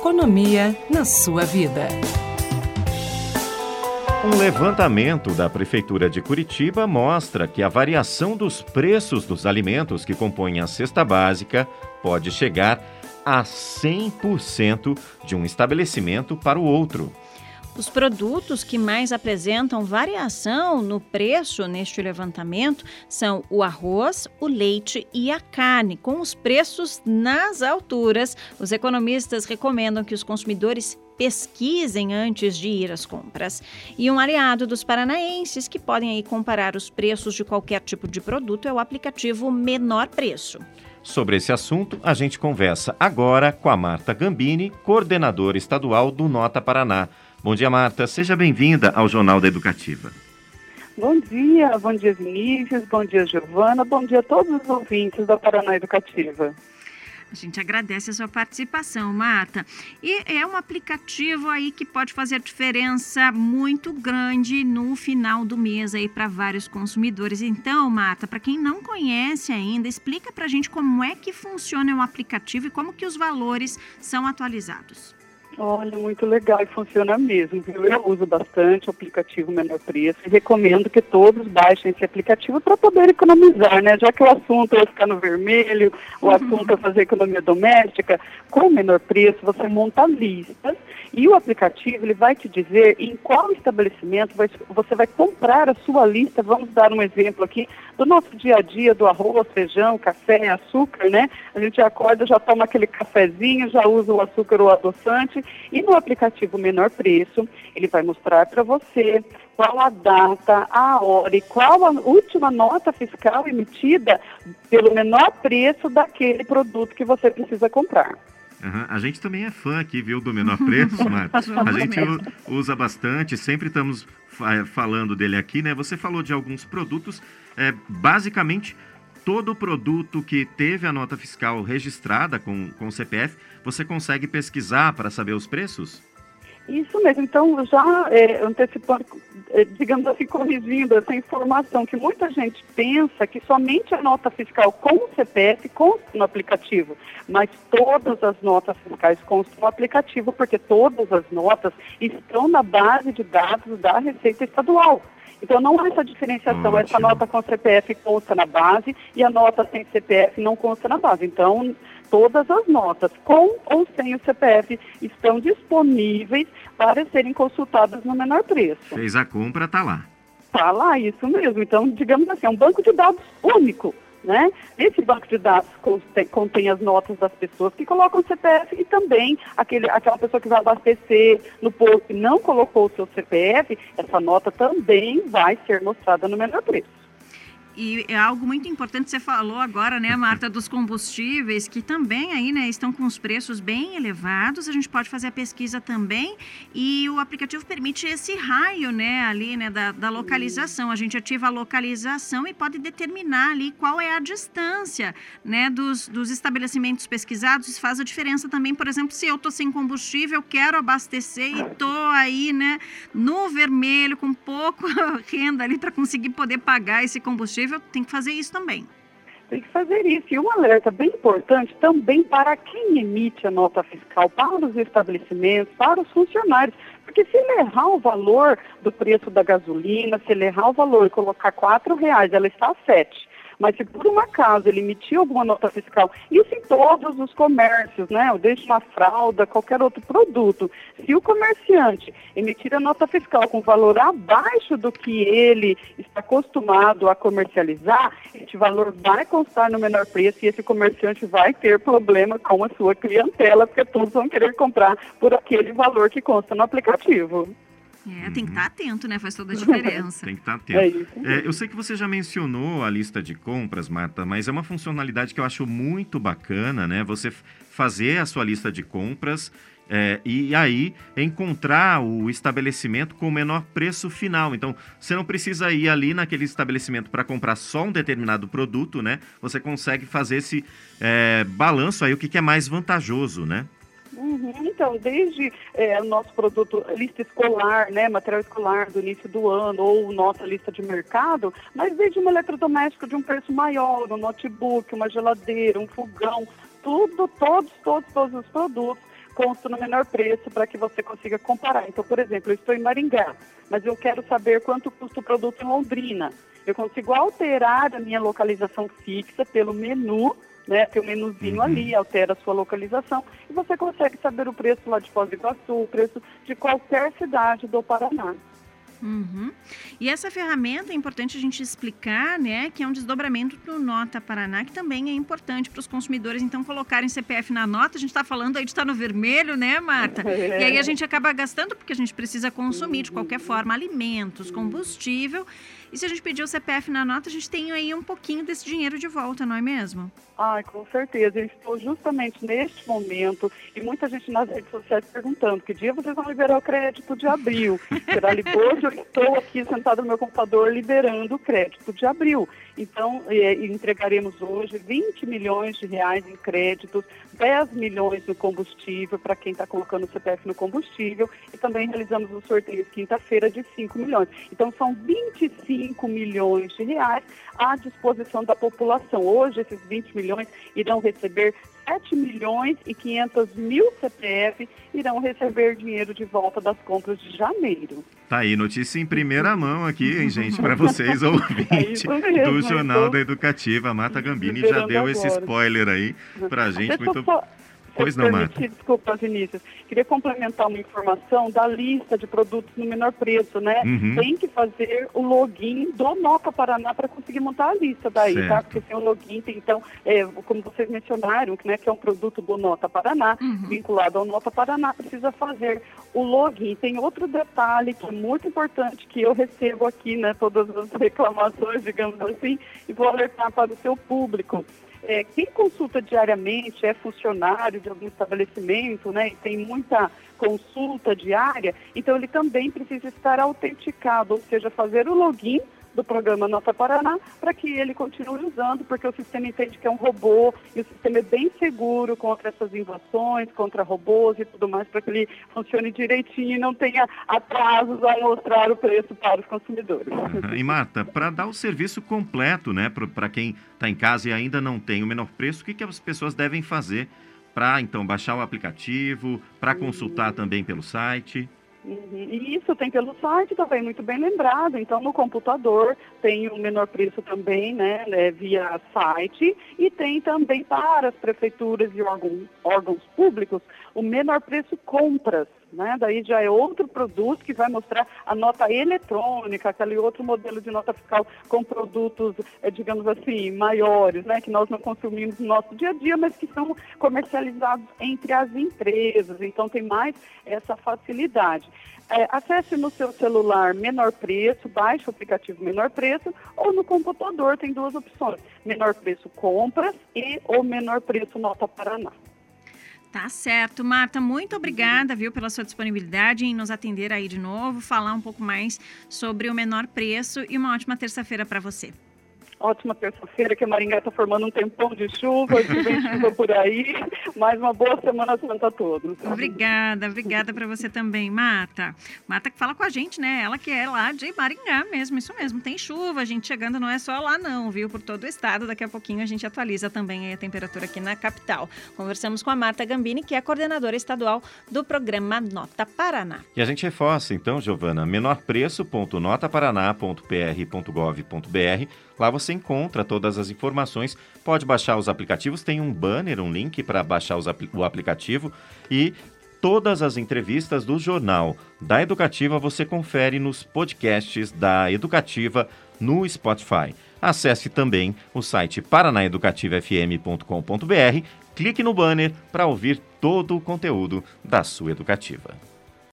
economia na sua vida. Um levantamento da Prefeitura de Curitiba mostra que a variação dos preços dos alimentos que compõem a cesta básica pode chegar a 100% de um estabelecimento para o outro. Os produtos que mais apresentam variação no preço neste levantamento são o arroz, o leite e a carne. Com os preços nas alturas, os economistas recomendam que os consumidores pesquisem antes de ir às compras. E um aliado dos paranaenses que podem aí comparar os preços de qualquer tipo de produto é o aplicativo Menor Preço. Sobre esse assunto, a gente conversa agora com a Marta Gambini, coordenadora estadual do Nota Paraná. Bom dia, Marta. Seja bem-vinda ao Jornal da Educativa. Bom dia, bom dia, Vinícius, bom dia, Giovana, bom dia a todos os ouvintes da Paraná Educativa. A gente agradece a sua participação, Marta. E é um aplicativo aí que pode fazer diferença muito grande no final do mês aí para vários consumidores. Então, Marta, para quem não conhece ainda, explica para a gente como é que funciona o aplicativo e como que os valores são atualizados. Olha, muito legal e funciona mesmo, viu? Eu uso bastante o aplicativo Menor Preço e recomendo que todos baixem esse aplicativo para poder economizar, né? Já que o assunto é ficar no vermelho, o uhum. assunto é fazer economia doméstica, com o Menor Preço você monta listas e o aplicativo ele vai te dizer em qual estabelecimento você vai comprar a sua lista. Vamos dar um exemplo aqui do nosso dia a dia, do arroz, feijão, café, açúcar, né? A gente acorda, já toma aquele cafezinho, já usa o açúcar ou adoçante e no aplicativo Menor Preço, ele vai mostrar para você qual a data, a hora e qual a última nota fiscal emitida pelo menor preço daquele produto que você precisa comprar. Uhum. A gente também é fã aqui, viu, do menor preço, Marta. A gente usa bastante, sempre estamos falando dele aqui, né? Você falou de alguns produtos, é, basicamente todo produto que teve a nota fiscal registrada com, com o CPF, você consegue pesquisar para saber os preços? Isso mesmo. Então, já é, antecipando, é, digamos assim, corrigindo essa informação, que muita gente pensa que somente a nota fiscal com o CPF consta no aplicativo, mas todas as notas fiscais constam no aplicativo, porque todas as notas estão na base de dados da Receita Estadual. Então não há essa diferenciação, Ótimo. essa nota com CPF consta na base e a nota sem CPF não consta na base. Então, todas as notas, com ou sem o CPF, estão disponíveis para serem consultadas no menor preço. Fez a compra, está lá. Está lá, isso mesmo. Então, digamos assim, é um banco de dados único. Né? Esse banco de dados contém, contém, as notas das pessoas que colocam o CPF e também aquele, aquela pessoa que vai abastecer no posto e não colocou o seu CPF, essa nota também vai ser mostrada no menor preço. E é algo muito importante, você falou agora, né, Marta, dos combustíveis, que também aí, né, estão com os preços bem elevados. A gente pode fazer a pesquisa também e o aplicativo permite esse raio, né, ali, né, da, da localização. A gente ativa a localização e pode determinar ali qual é a distância, né, dos, dos estabelecimentos pesquisados. Isso faz a diferença também, por exemplo, se eu estou sem combustível, quero abastecer e estou aí, né, no vermelho, com pouco renda ali para conseguir poder pagar esse combustível tem que fazer isso também. Tem que fazer isso. E um alerta bem importante também para quem emite a nota fiscal, para os estabelecimentos, para os funcionários. Porque se ele errar o valor do preço da gasolina, se ele errar o valor e colocar R$ reais, ela está a sete. Mas se por um acaso ele emitir alguma nota fiscal, isso em todos os comércios, né? Desde uma fralda, qualquer outro produto. Se o comerciante emitir a nota fiscal com valor abaixo do que ele está acostumado a comercializar, esse valor vai constar no menor preço e esse comerciante vai ter problema com a sua clientela, porque todos vão querer comprar por aquele valor que consta no aplicativo. É, tem que estar tá atento, né? Faz toda a diferença. tem que estar tá atento. É é, eu sei que você já mencionou a lista de compras, Marta, mas é uma funcionalidade que eu acho muito bacana, né? Você fazer a sua lista de compras é, e aí encontrar o estabelecimento com o menor preço final. Então, você não precisa ir ali naquele estabelecimento para comprar só um determinado produto, né? Você consegue fazer esse é, balanço aí, o que, que é mais vantajoso, né? Uhum. Então, desde é, o nosso produto, lista escolar, né, material escolar do início do ano, ou nossa lista de mercado, mas desde um eletrodoméstico de um preço maior, um notebook, uma geladeira, um fogão, tudo, todos, todos, todos os produtos consto no menor preço para que você consiga comparar. Então, por exemplo, eu estou em Maringá, mas eu quero saber quanto custa o produto em Londrina. Eu consigo alterar a minha localização fixa pelo menu né? Tem um menuzinho uhum. ali, altera a sua localização e você consegue saber o preço lá de Foz do Iguaçu, o preço de qualquer cidade do Paraná. Uhum. E essa ferramenta é importante a gente explicar, né, que é um desdobramento do Nota Paraná, que também é importante para os consumidores, então, colocarem CPF na nota. A gente está falando aí de estar tá no vermelho, né, Marta? É. E aí a gente acaba gastando porque a gente precisa consumir de qualquer forma alimentos, combustível. E se a gente pedir o CPF na nota, a gente tem aí um pouquinho desse dinheiro de volta, não é mesmo? Ai, com certeza. Eu estou justamente neste momento e muita gente nas redes sociais perguntando que dia vocês vão liberar o crédito de abril. Será hoje eu estou aqui sentado no meu computador liberando o crédito de abril. Então, é, entregaremos hoje 20 milhões de reais em créditos, 10 milhões no combustível para quem está colocando o CPF no combustível e também realizamos um sorteio quinta-feira de 5 milhões. Então, são 25 milhões de reais à disposição da população. Hoje, esses 20 milhões irão receber 7 milhões e 500 mil CPF irão receber dinheiro de volta das compras de janeiro. Tá aí, notícia em primeira mão aqui, hein, gente, para vocês ouvintes é do Jornal da Educativa. A Mata Gambini já deu agora. esse spoiler aí pra gente. Muito... Só Pois não, Marta. Desculpa, Vinícius. Queria complementar uma informação da lista de produtos no menor preço, né? Uhum. Tem que fazer o login do Nota Paraná para conseguir montar a lista daí, tá? certo. tá? Porque sem o login, tem, então, é, como vocês mencionaram, né, que é um produto do Nota Paraná, uhum. vinculado ao Nota Paraná, precisa fazer o login. Tem outro detalhe que é muito importante que eu recebo aqui, né? Todas as reclamações, digamos assim, e vou alertar para o seu público. É, quem consulta diariamente é funcionário de algum estabelecimento, né, e tem muita consulta diária, então ele também precisa estar autenticado, ou seja, fazer o login do programa Nota Paraná para que ele continue usando, porque o sistema entende que é um robô e o sistema é bem seguro contra essas invasões, contra robôs e tudo mais, para que ele funcione direitinho e não tenha atrasos a mostrar o preço para os consumidores. E Marta, para dar o serviço completo, né, para quem está em casa e ainda não tem o menor preço, o que, que as pessoas devem fazer para então baixar o aplicativo, para consultar também pelo site? E isso tem pelo site também, muito bem lembrado. Então, no computador tem o menor preço também, né, né, via site, e tem também para as prefeituras e órgãos, órgãos públicos o menor preço compras. Né? Daí já é outro produto que vai mostrar a nota eletrônica, aquele outro modelo de nota fiscal com produtos, é, digamos assim, maiores, né? que nós não consumimos no nosso dia a dia, mas que são comercializados entre as empresas. Então tem mais essa facilidade. É, acesse no seu celular menor preço, baixe o aplicativo menor preço, ou no computador tem duas opções: menor preço compras e ou menor preço nota Paraná. Tá certo, Marta, muito obrigada, viu, pela sua disponibilidade em nos atender aí de novo, falar um pouco mais sobre o menor preço e uma ótima terça-feira para você ótima terça-feira, que a Maringá está formando um tempão de chuva, de vem chuva por aí. Mais uma boa Semana Santa a todos. Obrigada, obrigada para você também, Marta. Marta que fala com a gente, né? Ela que é lá de Maringá mesmo, isso mesmo. Tem chuva, a gente chegando não é só lá não, viu? Por todo o estado. Daqui a pouquinho a gente atualiza também a temperatura aqui na capital. Conversamos com a Marta Gambini, que é coordenadora estadual do programa Nota Paraná. E a gente reforça então, Giovana, menorpreço.notaparaná.pr.gov.br Lá você encontra todas as informações, pode baixar os aplicativos, tem um banner, um link para baixar o aplicativo e todas as entrevistas do jornal da Educativa você confere nos podcasts da Educativa no Spotify. Acesse também o site paranaeducativafm.com.br, clique no banner para ouvir todo o conteúdo da sua educativa.